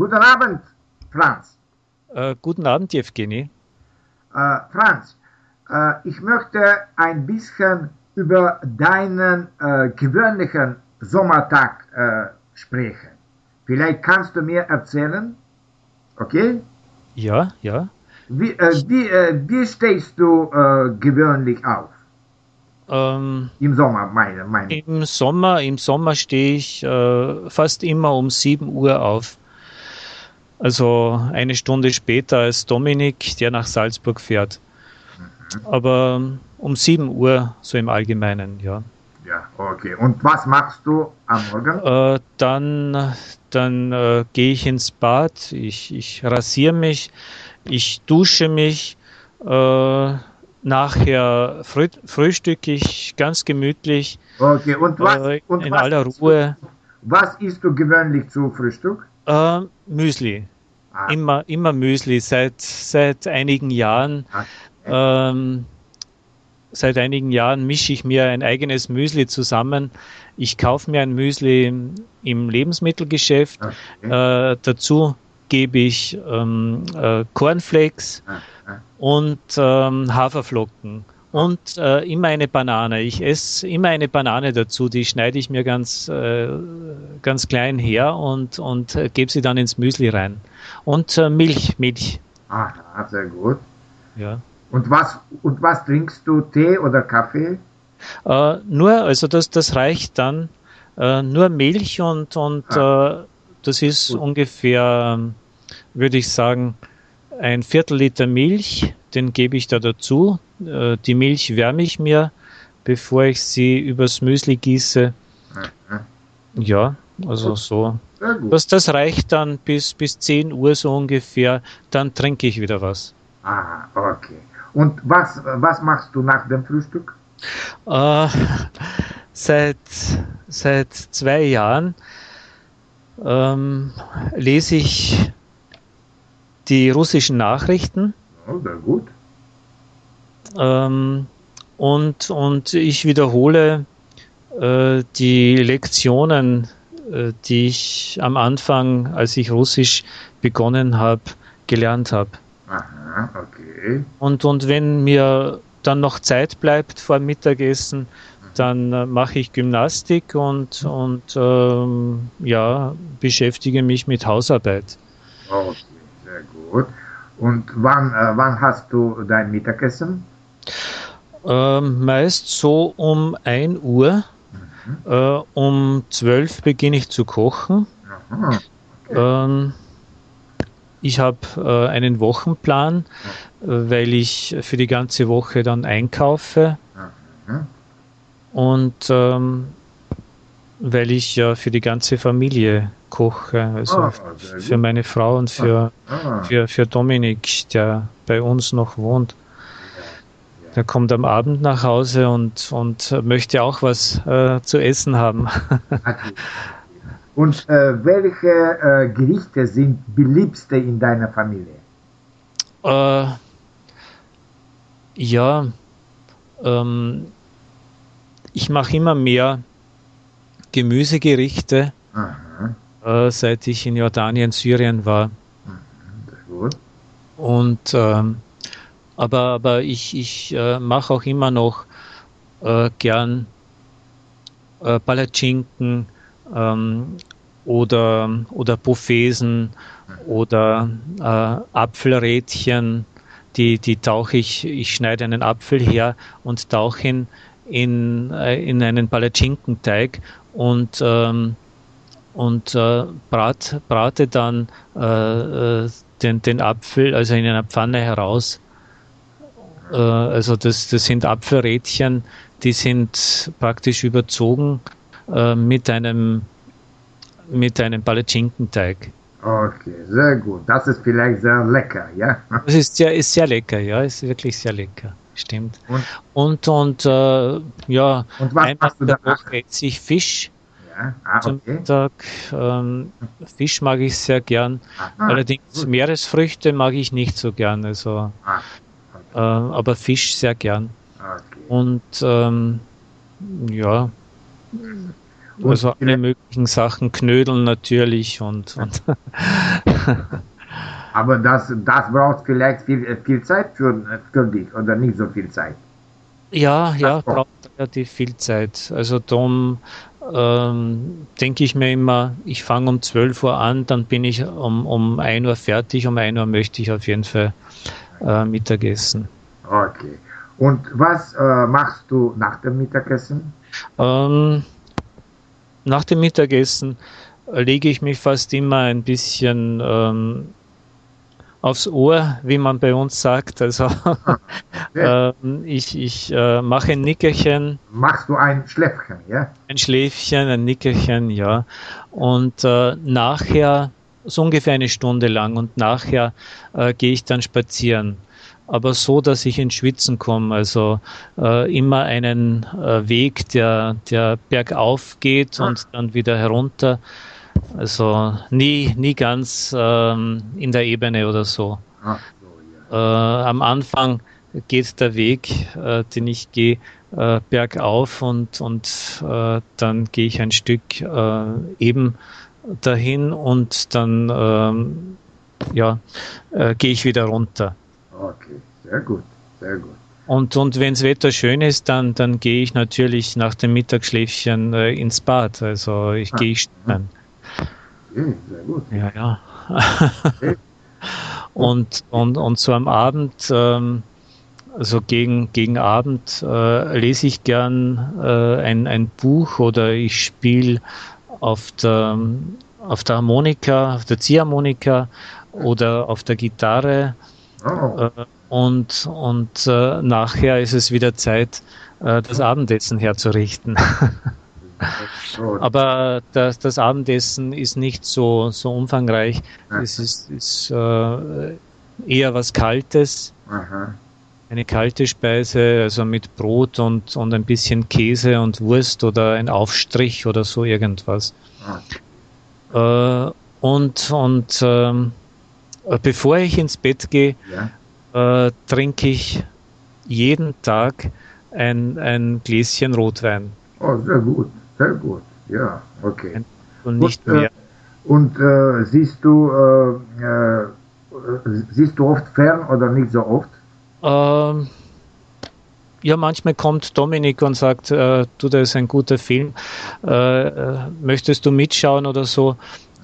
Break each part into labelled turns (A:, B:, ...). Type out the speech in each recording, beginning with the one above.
A: Guten Abend, Franz.
B: Äh, guten Abend, Evgeny.
A: Äh, Franz, äh, ich möchte ein bisschen über deinen äh, gewöhnlichen Sommertag äh, sprechen. Vielleicht kannst du mir erzählen, okay?
B: Ja, ja.
A: Wie, äh, wie, wie stehst du gewöhnlich auf?
B: Ähm,
A: Im Sommer, meine, meine.
B: Im Sommer, im Sommer stehe ich fast immer um 7 Uhr auf. Also eine Stunde später als Dominik, der nach Salzburg fährt. Aber um 7 Uhr so im Allgemeinen, ja.
A: Ja, okay. Und was machst du am Morgen?
B: Äh, dann dann äh, gehe ich ins Bad, ich, ich rasiere mich, ich dusche mich, äh, nachher früh, frühstücke ich ganz gemütlich
A: Okay, und was,
B: äh,
A: und
B: in
A: was,
B: aller Ruhe.
A: was isst du gewöhnlich zu Frühstück?
B: Äh, Müsli.
A: Ah.
B: Immer, immer Müsli. Seit, seit einigen Jahren,
A: Ah,
B: ähm, seit einigen Jahren mische ich mir ein eigenes Müsli zusammen. Ich kaufe mir ein Müsli im, im Lebensmittelgeschäft.
A: Okay.
B: Äh, dazu gebe ich ähm, äh, Cornflakes
A: Ah, ah.
B: und ähm, Haferflocken und äh, immer eine Banane. Ich esse immer eine Banane dazu, die schneide ich mir ganz, äh, ganz klein her und, und äh, gebe sie dann ins Müsli rein. Und äh, Milch, Milch.
A: Aha, sehr gut.
B: Ja.
A: Und was, und was trinkst du? Tee oder Kaffee?
B: Äh, nur, also das, das reicht dann. Äh, nur Milch und, und äh, das ist
A: Gut.
B: ungefähr, ähm, würde ich sagen, ein Viertel Liter Milch, den gebe ich da dazu. Äh, die Milch wärme ich mir, bevor ich sie übers Müsli gieße.
A: Aha,
B: Ja, also so. Das, das reicht dann bis, bis 10 Uhr so ungefähr. Dann trinke ich wieder was.
A: Aha, okay. Und was, was machst du nach dem Frühstück?
B: Äh, seit, seit zwei Jahren ähm, lese ich die russischen Nachrichten
A: Oh, sehr gut.
B: ähm, und, und ich wiederhole äh, die Lektionen, äh, die ich am Anfang, als ich Russisch begonnen habe, gelernt habe.
A: Aha, okay.
B: Und, und wenn mir dann noch Zeit bleibt vor Mittagessen, dann äh, mache ich Gymnastik und, und ähm, ja, beschäftige mich mit Hausarbeit.
A: Okay, sehr gut. Und wann, äh, wann hast du dein Mittagessen?
B: Ähm, meist so um 1 Uhr. Äh, um 12 beginne ich zu kochen.
A: Aha,
B: Ähm, ich habe äh, einen Wochenplan, äh, weil ich für die ganze Woche dann einkaufe und ähm, weil ich ja für die ganze Familie koche, also
A: Ah,
B: für meine Frau und für,
A: Ah,
B: für, für Dominik, der bei uns noch wohnt. Der kommt am Abend nach Hause und, und möchte auch was äh, zu essen haben.
A: Und äh, welche äh, Gerichte sind beliebste in deiner Familie?
B: Äh, ja, ähm, ich mache immer mehr Gemüsegerichte, äh, seit ich in Jordanien, Syrien war.
A: gut.
B: Und ähm, aber, aber ich, ich äh, mache auch immer noch äh, gern äh, Palatschinken ähm, oder, oder Buffesen oder äh, Apfelrädchen. Die, die tauche ich, ich schneide einen Apfel her und tauche ihn in, äh, in einen Palatschinkenteig und, ähm, und äh, brat, brate dann äh, äh, den, den Apfel, also in einer Pfanne heraus. Äh, also das, das sind Apfelrädchen, die sind praktisch überzogen äh, mit einem mit einem Palatschinkenteig.
A: Okay, sehr gut. Das ist vielleicht sehr lecker, ja?
B: Das ist sehr, ist sehr lecker, ja, ist wirklich sehr lecker, stimmt.
A: Und,
B: Und, und äh, ja,
A: und was
B: einmal
A: du?
B: Woche esse ich Fisch
A: Ja, ah,
B: zum
A: okay.
B: Mittag. Ähm, Fisch mag ich sehr gern.
A: Aha,
B: Allerdings
A: gut.
B: Meeresfrüchte mag ich nicht so gern, also,
A: Ah,
B: äh, aber Fisch sehr gern.
A: okay.
B: Und ähm, ja, Und also alle möglichen Sachen, Knödeln natürlich und. und
A: Aber das, das braucht vielleicht viel, viel Zeit für, für dich oder nicht so viel Zeit?
B: Ja, ja, braucht relativ viel Zeit. Also darum ähm, denke ich mir immer, ich fange um 12 Uhr an, dann bin ich um, um 1 Uhr fertig, um 1 Uhr möchte ich auf jeden Fall äh, Mittagessen.
A: Okay. Und was äh, machst du nach dem Mittagessen?
B: Ähm, nach dem Mittagessen lege ich mich fast immer ein bisschen ähm, aufs Ohr, wie man bei uns sagt. Also okay. äh, ich, ich äh, mache ein Nickerchen.
A: Machst du ein Schläfchen, ja?
B: Ein Schläfchen, ein Nickerchen, ja. Und äh, nachher, so ungefähr eine Stunde lang, und nachher äh, gehe ich dann spazieren. Aber so, dass ich ins Schwitzen komme. Also äh, immer einen äh, Weg, der, der bergauf geht ah. und dann wieder herunter also nie, nie ganz ähm, in der Ebene oder so. Ja. äh, am Anfang geht der Weg, äh, den ich gehe, äh, bergauf und, und äh, dann gehe ich ein Stück äh, eben dahin und dann ähm, ja, äh, gehe ich wieder runter.
A: Okay, sehr gut, sehr gut.
B: Und, und wenn das Wetter schön ist, dann, dann gehe ich natürlich nach dem Mittagsschläfchen ins Bad. Also ich ah, gehe schwimmen. Okay, sehr gut. Ja, ja. Okay. und, und, und so am Abend, ähm, also gegen, gegen Abend äh, lese ich gern äh, ein, ein Buch oder ich spiele auf der, auf der Harmonika, auf der Ziehharmonika oder auf der Gitarre. Oh. Äh, und und äh, nachher ist es wieder Zeit, äh, das Abendessen herzurichten. Aber das, das, Abendessen ist nicht so, so umfangreich. Es ist, ist äh, eher was Kaltes. Aha. Eine kalte Speise, also mit Brot und, und ein bisschen Käse und Wurst oder ein Aufstrich oder so irgendwas. Äh, und und ähm, bevor ich ins Bett gehe, ja. äh, trinke ich jeden Tag ein, ein Gläschen Rotwein.
A: Oh, sehr gut. Sehr gut, ja, okay.
B: Und nicht gut, äh, mehr.
A: und äh, siehst du äh, äh, siehst du oft fern oder nicht so oft?
B: Ähm, ja, manchmal kommt Dominik und sagt, äh, du, das ist ein guter Film, äh, möchtest du mitschauen oder so?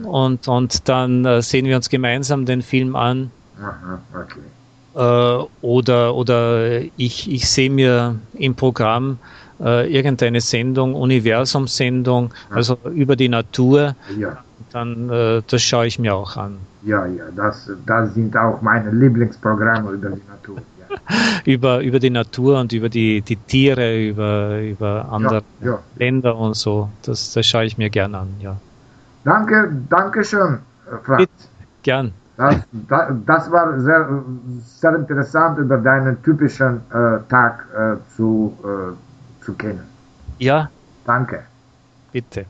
B: Und, und dann sehen wir uns gemeinsam den Film an. Aha, okay. oder oder ich, ich sehe mir im Programm äh, irgendeine Sendung, Universumsendung, also über die Natur, ja. dann äh, das schaue ich mir auch an.
A: Ja, ja, das, das sind auch meine Lieblingsprogramme über die Natur. Ja.
B: über, über die Natur und über die, die Tiere, über, über andere ja, ja. Länder und so. Das, das schaue ich mir gern an, ja.
A: Danke, danke schön,
B: Franz. Bitte, gern.
A: Das, das, das, war sehr, sehr interessant über deinen typischen äh, Tag äh, zu, äh, zu kennen.
B: Ja.
A: Danke.
B: Bitte.